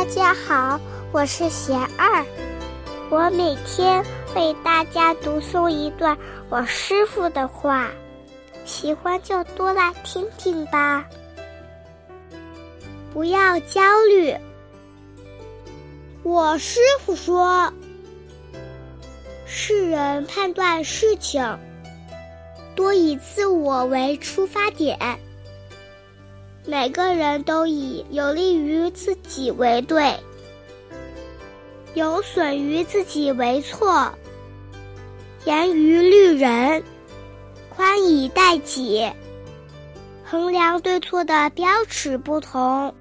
大家好，我是贤二，我每天为大家读诵一段我师傅的话，喜欢就多来听听吧。不要焦虑，我师傅说，世人判断事情多以自我为出发点。每个人都以有利于自己为对，有损于自己为错。严于律人，宽以待己。衡量对错的标尺不同，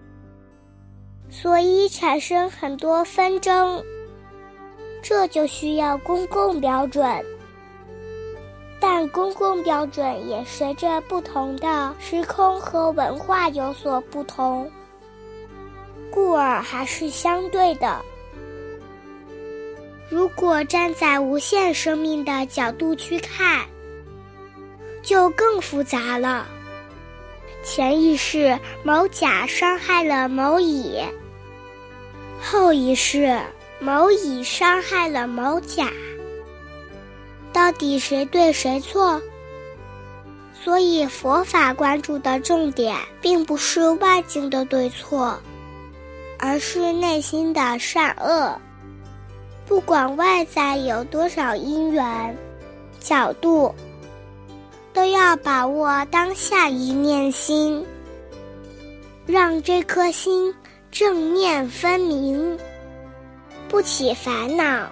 所以产生很多纷争。这就需要公共标准。但公共标准也随着不同的时空和文化有所不同，故而还是相对的。如果站在无限生命的角度去看，就更复杂了。前一世某甲伤害了某乙，后一世某乙伤害了某甲。到底谁对谁错？所以佛法关注的重点并不是外境的对错，而是内心的善恶。不管外在有多少因缘、角度，都要把握当下一念心，让这颗心正念分明，不起烦恼。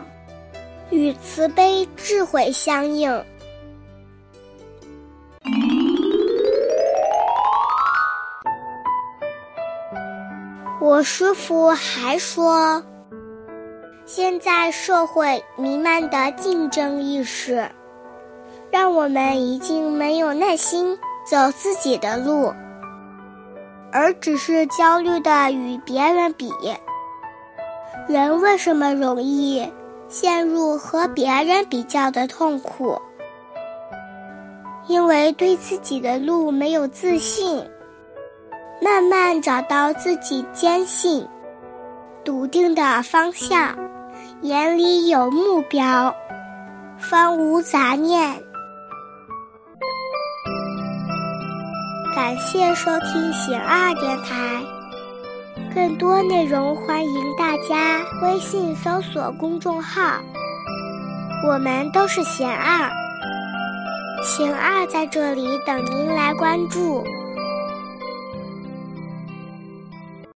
与慈悲智慧相应。我师傅还说，现在社会弥漫的竞争意识，让我们已经没有耐心走自己的路，而只是焦虑的与别人比。人为什么容易？陷入和别人比较的痛苦，因为对自己的路没有自信。慢慢找到自己坚信、笃定的方向，眼里有目标，方无杂念。感谢收听醒二电台。更多内容，欢迎大家微信搜索公众号。我们都是贤二，贤二在这里等您来关注。